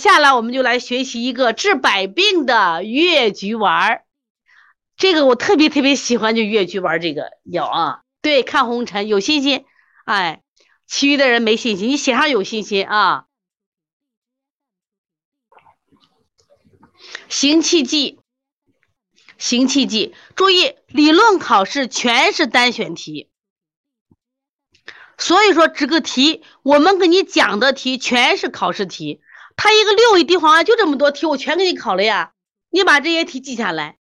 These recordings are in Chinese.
下来我们就来学习一个治百病的越橘丸儿。这个我特别特别喜欢，就越橘丸儿这个药啊。对，看红尘有信心，哎，其余的人没信心，你写上有信心啊。行气剂，行气剂，注意，理论考试全是单选题，所以说这个题我们给你讲的题全是考试题。他一个六味地黄丸就这么多题，我全给你考了呀。你把这些题记下来，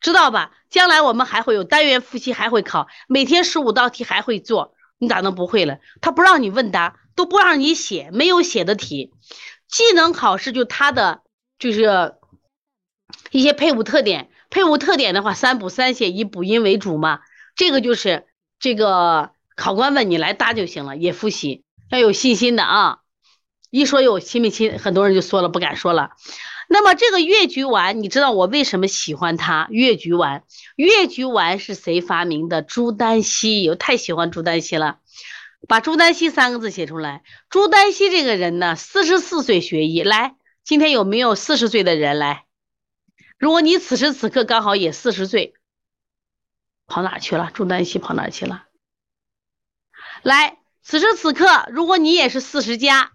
知道吧？将来我们还会有单元复习，还会考，每天十五道题还会做，你咋能不会了？他不让你问答，都不让你写，没有写的题。技能考试就他的就是一些配伍特点，配伍特点的话，三补三写，以补阴为主嘛。这个就是这个考官问你来答就行了，也复习，要有信心的啊。一说有亲没亲，很多人就缩了，不敢说了。那么这个越橘丸，你知道我为什么喜欢它？越橘丸，越橘丸是谁发明的？朱丹溪，我太喜欢朱丹溪了。把朱丹溪三个字写出来。朱丹溪这个人呢，四十四岁学医。来，今天有没有四十岁的人来？如果你此时此刻刚好也四十岁，跑哪去了？朱丹溪跑哪去了？来，此时此刻，如果你也是四十加。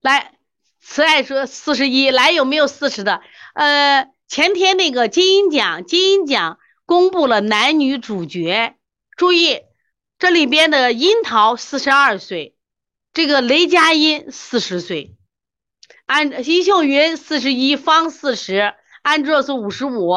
来，慈爱说四十一，来有没有四十的？呃，前天那个金鹰奖，金鹰奖公布了男女主角，注意这里边的樱桃四十二岁，这个雷佳音四十岁，安金秀云四十一，方四十，安卓是五十五，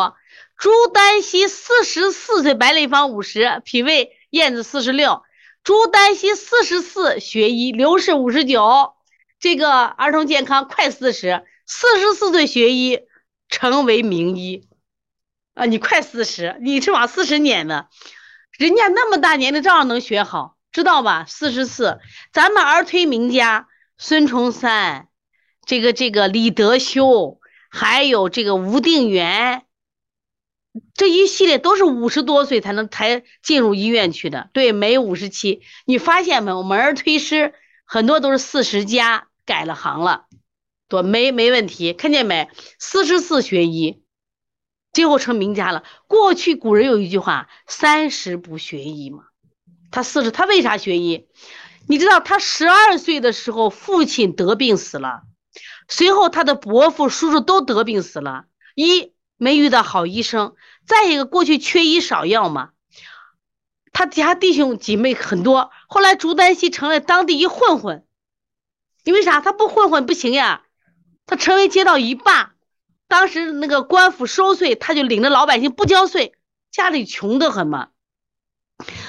朱丹溪四十四岁，白丽芳五十，脾胃燕子四十六，朱丹溪四十四学医，刘氏五十九。这个儿童健康快四十，四十四岁学医成为名医啊！你快四十，你是往四十撵的，人家那么大年龄照样能学好，知道吧？四十四，咱们儿推名家孙崇山，这个这个李德修，还有这个吴定元，这一系列都是五十多岁才能才进入医院去的。对，没五十七，你发现没？我们儿推师很多都是四十加。改了行了，多没没问题，看见没？四十四学医，最后成名家了。过去古人有一句话：“三十不学医”嘛。他四十，他为啥学医？你知道他十二岁的时候，父亲得病死了，随后他的伯父、叔叔都得病死了。一没遇到好医生，再一个过去缺医少药嘛。他家弟兄姐妹很多，后来朱丹溪成了当地一混混。因为啥？他不混混不行呀，他成为街道一霸。当时那个官府收税，他就领着老百姓不交税，家里穷得很嘛。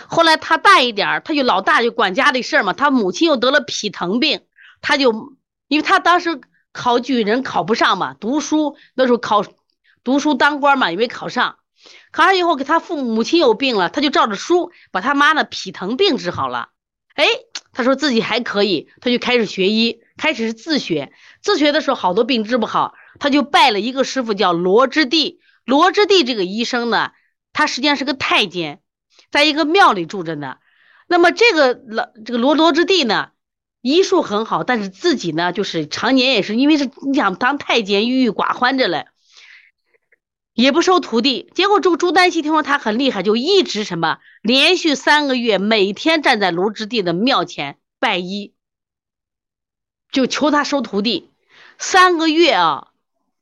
后来他大一点他就老大就管家里事儿嘛。他母亲又得了脾疼病，他就因为他当时考举人考不上嘛，读书那时候考读书当官嘛，也没考上。考上以后给他父母亲有病了，他就照着书把他妈的脾疼病治好了。哎。他说自己还可以，他就开始学医，开始是自学。自学的时候，好多病治不好，他就拜了一个师傅，叫罗之地。罗之地这个医生呢，他实际上是个太监，在一个庙里住着呢。那么这个老这个罗罗之地呢，医术很好，但是自己呢，就是常年也是因为是你想当太监，郁郁寡欢着嘞。也不收徒弟，结果这个朱丹溪听说他很厉害，就一直什么连续三个月，每天站在卢之地的庙前拜医，就求他收徒弟。三个月啊，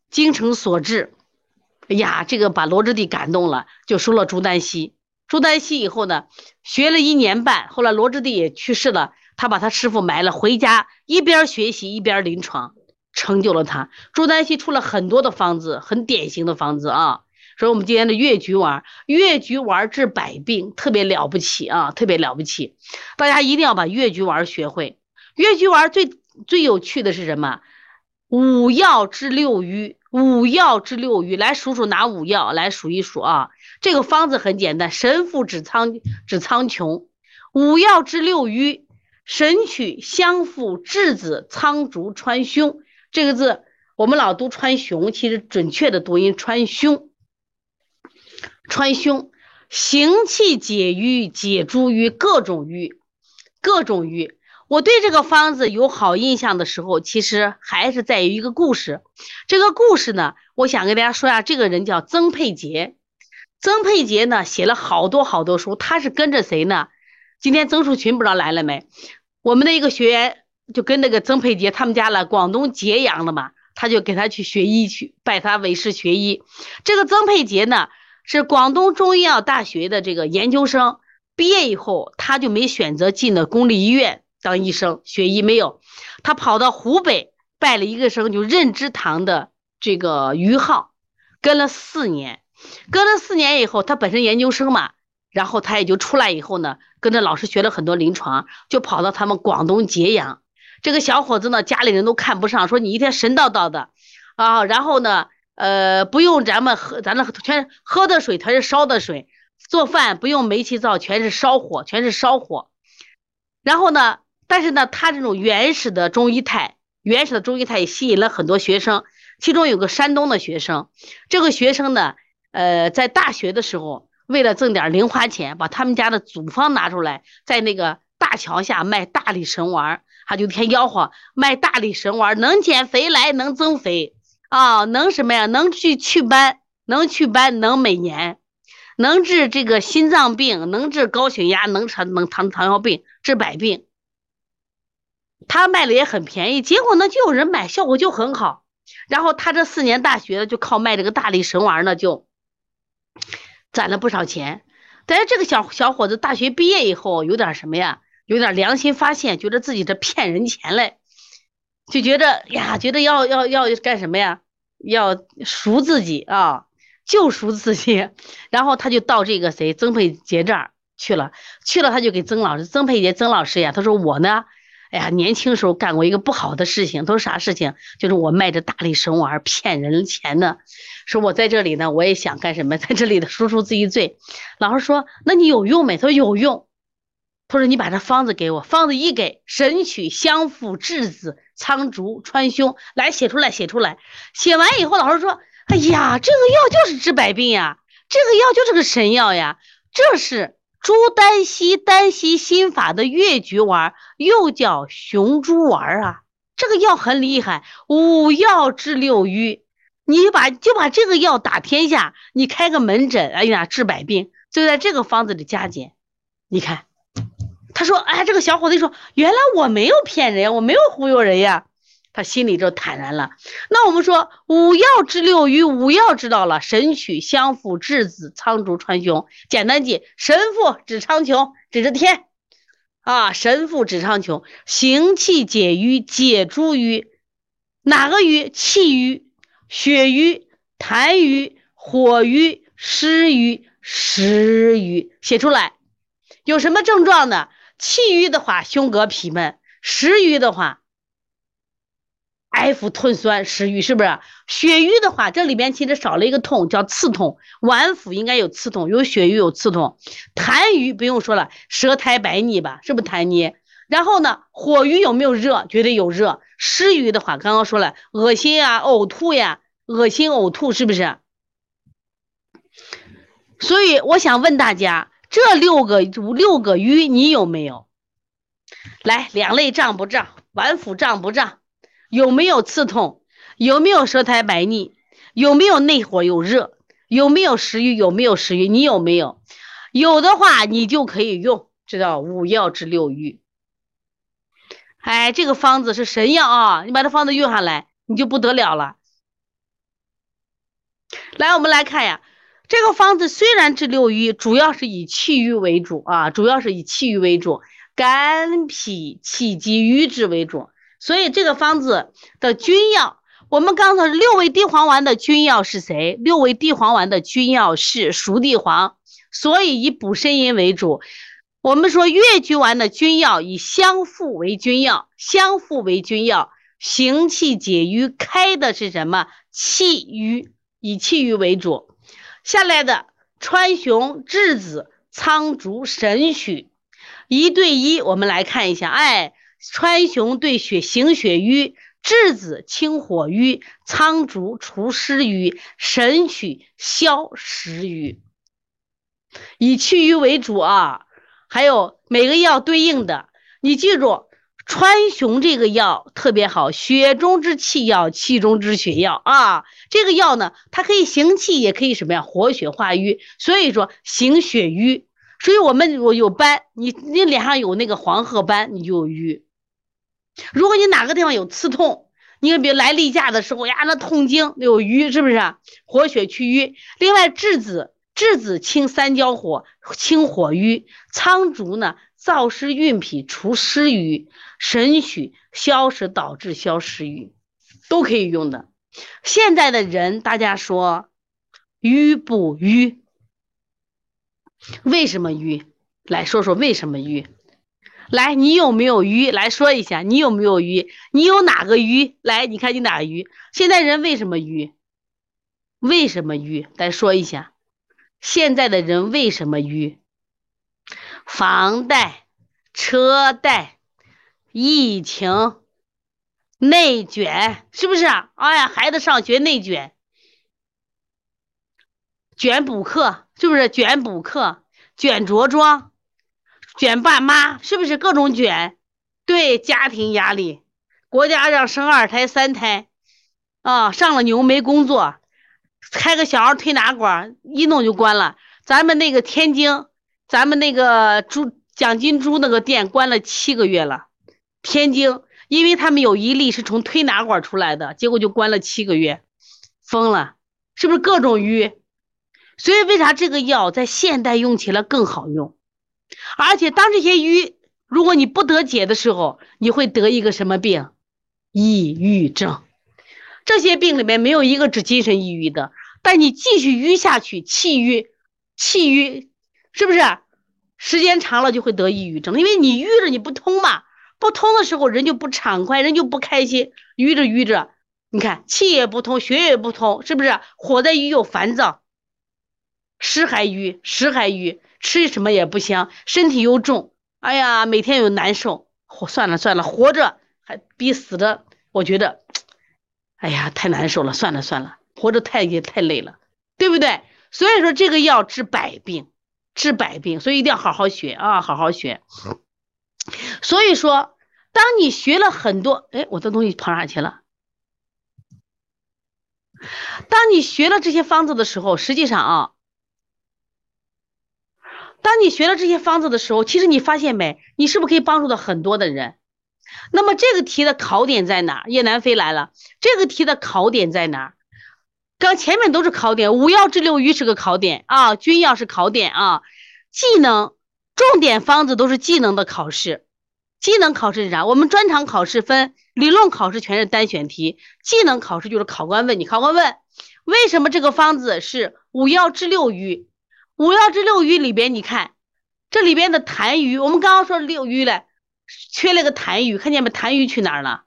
精诚所至，哎呀，这个把罗之地感动了，就收了朱丹溪。朱丹溪以后呢，学了一年半，后来罗之地也去世了，他把他师傅埋了，回家一边学习一边临床。成就了他，朱丹溪出了很多的方子，很典型的方子啊。所以，我们今天的越橘丸，越橘丸治百病，特别了不起啊，特别了不起。大家一定要把越橘丸学会。越橘丸最最有趣的是什么？五药治六瘀，五药治六瘀。来数数哪五药？来数一数啊。这个方子很简单，神父指苍指苍穹。五药治六瘀，神曲香附栀子苍竹川芎。这个字我们老读川芎，其实准确的读音川芎。川芎行气解瘀，解诸瘀，各种瘀，各种瘀。我对这个方子有好印象的时候，其实还是在于一个故事。这个故事呢，我想跟大家说一下，这个人叫曾佩杰。曾佩杰呢，写了好多好多书，他是跟着谁呢？今天曾树群不知道来了没？我们的一个学员就跟那个曾佩杰他们家了，广东揭阳的嘛，他就给他去学医去，拜他为师学医。这个曾佩杰呢，是广东中医药大学的这个研究生，毕业以后他就没选择进了公立医院。当医生学医没有，他跑到湖北拜了一个生，就任之堂的这个于浩，跟了四年，跟了四年以后，他本身研究生嘛，然后他也就出来以后呢，跟着老师学了很多临床，就跑到他们广东揭阳。这个小伙子呢，家里人都看不上，说你一天神叨叨的啊，然后呢，呃，不用咱们喝，咱那全喝的水全是烧的水，做饭不用煤气灶，全是烧火，全是烧火，然后呢。但是呢，他这种原始的中医态，原始的中医态也吸引了很多学生。其中有个山东的学生，这个学生呢，呃，在大学的时候，为了挣点零花钱，把他们家的祖方拿出来，在那个大桥下卖大力神丸，他就天吆喝卖大力神丸，能减肥来，能增肥啊，能什么呀？能去祛斑，能祛斑，能美颜，能治这个心脏病，能治高血压，能治能糖糖尿病，治百病。他卖的也很便宜，结果呢就有人买，效果就很好。然后他这四年大学就靠卖这个大力神丸呢，就攒了不少钱。但是这个小小伙子大学毕业以后有点什么呀？有点良心发现，觉得自己这骗人钱嘞，就觉得呀，觉得要要要干什么呀？要赎自己啊，救赎自己。然后他就到这个谁曾佩杰这儿去了，去了他就给曾老师曾佩杰曾老师呀，他说我呢。哎呀，年轻时候干过一个不好的事情，都是啥事情？就是我卖着大力神丸骗人钱呢。说我在这里呢，我也想干什么，在这里的赎赎自己罪。老师说，那你有用没？他说有用。他说你把这方子给我，方子一给，神曲、香附、栀子、苍竹、川芎，来写出来，写出来。写完以后，老师说，哎呀，这个药就是治百病呀，这个药就是个神药呀，这是。朱丹溪丹溪心法的越橘丸，又叫雄猪丸啊，这个药很厉害，五药治六瘀。你把就把这个药打天下，你开个门诊，哎呀，治百病，就在这个方子里加减。你看，他说，哎，这个小伙子说，原来我没有骗人，我没有忽悠人呀。他心里就坦然了。那我们说五药治六瘀，五药知道了，神曲、香附、栀子、苍竹、川芎。简单记，神附指苍穹，指着天啊。神附指苍穹，行气解瘀，解诸瘀。哪个瘀？气瘀、血瘀、痰瘀、火瘀、湿瘀、食瘀。写出来。有什么症状呢？气瘀的话，胸膈痞闷；食瘀的话。哀腹吞酸食欲是不是血瘀的话，这里边其实少了一个痛，叫刺痛。脘腹应该有刺痛，有血瘀有刺痛。痰瘀不用说了，舌苔白腻吧，是不是痰腻？然后呢，火瘀有没有热？绝对有热。湿瘀的话，刚刚说了，恶心啊，呕吐呀，恶心呕吐是不是？所以我想问大家，这六个五六个瘀你有没有？来，两肋胀不胀？脘腹胀不胀？有没有刺痛？有没有舌苔白腻？有没有内火有热？有没有食欲？有没有食欲？你有没有？有的话，你就可以用，知道五药治六瘀。哎，这个方子是神药啊！你把这方子用下来，你就不得了了。来，我们来看呀，这个方子虽然治六瘀，主要是以气郁为主啊，主要是以气郁为主，肝脾气机瘀滞为主。所以这个方子的君药，我们刚才六味地黄丸的君药是谁？六味地黄丸的君药是熟地黄，所以以补肾阴为主。我们说越橘丸的君药以香附为君药，香附为君药，行气解瘀，开的是什么？气瘀，以气瘀为主。下来的川芎、栀子、苍竹、神曲，一对一，我们来看一下，哎。川芎对血行血瘀，栀子清火瘀，苍竹除湿瘀，神曲消食瘀，以祛瘀为主啊。还有每个药对应的，你记住，川芎这个药特别好，血中之气药，气中之血药啊。这个药呢，它可以行气，也可以什么呀，活血化瘀。所以说行血瘀。所以我们我有斑，你你脸上有那个黄褐斑，你就有瘀。如果你哪个地方有刺痛，你比如来例假的时候呀，那痛经有瘀，是不是？啊活血祛瘀。另外栀子，栀子清三焦火，清火瘀。苍术呢，燥湿运脾，除湿瘀。神曲消食导致消食瘀，都可以用的。现在的人，大家说瘀不瘀？为什么瘀？来说说为什么瘀？来，你有没有瘀？来说一下，你有没有瘀？你有哪个瘀？来，你看你哪个瘀？现在人为什么瘀？为什么瘀？来说一下，现在的人为什么瘀？房贷、车贷、疫情、内卷，是不是？哎呀，孩子上学内卷，卷补课。是不是卷补课、卷着装、卷爸妈？是不是各种卷？对家庭压力，国家让生二胎、三胎，啊，上了牛没工作，开个小儿推拿馆，一弄就关了。咱们那个天津，咱们那个猪蒋金珠那个店关了七个月了。天津，因为他们有一例是从推拿馆出来的，结果就关了七个月，疯了，是不是各种淤？所以，为啥这个药在现代用起来更好用？而且，当这些瘀如果你不得解的时候，你会得一个什么病？抑郁症。这些病里面没有一个治精神抑郁的，但你继续淤下去，气郁，气郁，是不是？时间长了就会得抑郁症，因为你郁着你不通嘛，不通的时候人就不畅快，人就不开心，郁着郁着，你看气也不通，血也不通，是不是？火在郁又烦躁。湿还淤，湿还淤，吃什么也不香，身体又重，哎呀，每天又难受，活算了算了，活着还比死的，我觉得，哎呀，太难受了，算了算了，活着太也太累了，对不对？所以说这个药治百病，治百病，所以一定要好好学啊，好好学。所以说，当你学了很多，哎，我的东西跑哪去了？当你学了这些方子的时候，实际上啊。当你学了这些方子的时候，其实你发现没？你是不是可以帮助到很多的人？那么这个题的考点在哪？叶南飞来了，这个题的考点在哪？刚前面都是考点，五药治六瘀是个考点啊，君药是考点啊，技能重点方子都是技能的考试。技能考试是啥？我们专场考试分理论考试全是单选题，技能考试就是考官问你，考官问为什么这个方子是五药治六瘀？五药治六瘀里边，你看这里边的痰瘀，我们刚刚说六瘀了，缺了个痰瘀，看见没？痰瘀去哪儿了？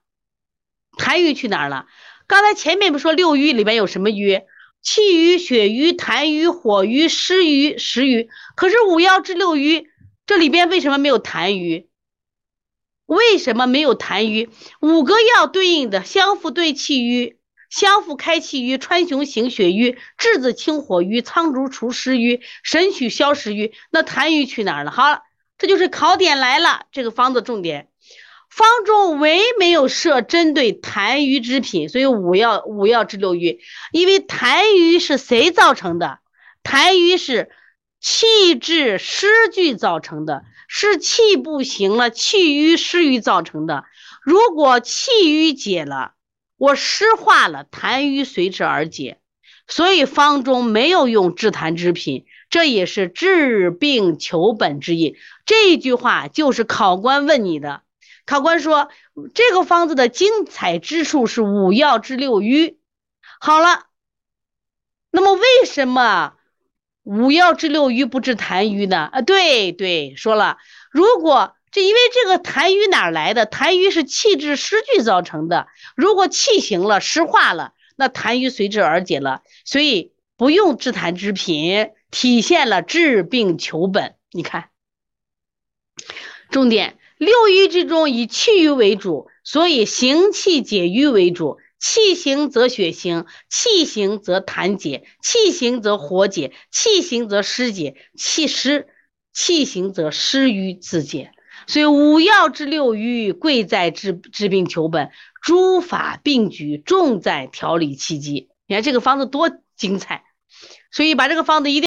痰瘀去哪儿了？刚才前面不说六瘀里边有什么瘀？气瘀、血瘀、痰瘀、火瘀、湿瘀、食瘀。可是五药治六瘀，这里边为什么没有痰瘀？为什么没有痰瘀？五个药对应的相互对气瘀。香附开气瘀，川芎行血瘀，栀子清火瘀，苍术除湿瘀，神曲消食瘀。那痰瘀去哪儿了？好，这就是考点来了。这个方子重点，方中唯没有设针对痰瘀之品，所以五药五药治六瘀。因为痰瘀是谁造成的？痰瘀是气滞湿聚造成的，是气不行了，气瘀湿瘀造成的。如果气瘀解了。我湿化了，痰瘀随之而解，所以方中没有用治痰之品，这也是治病求本之意。这句话就是考官问你的。考官说这个方子的精彩之处是五药治六瘀。好了，那么为什么五药治六瘀不治痰瘀呢？啊，对对，说了，如果。这因为这个痰瘀哪来的？痰瘀是气滞湿聚造成的。如果气行了，湿化了，那痰瘀随之而解了。所以不用治痰之品，体现了治病求本。你看，重点六瘀之中以气瘀为主，所以行气解瘀为主。气行则血行，气行则痰解，气行则火解，气行则湿解，气湿气行则湿瘀自解。所以五药治六瘀，贵在治治病求本，诸法并举，重在调理气机。你看这个方子多精彩，所以把这个方子一定。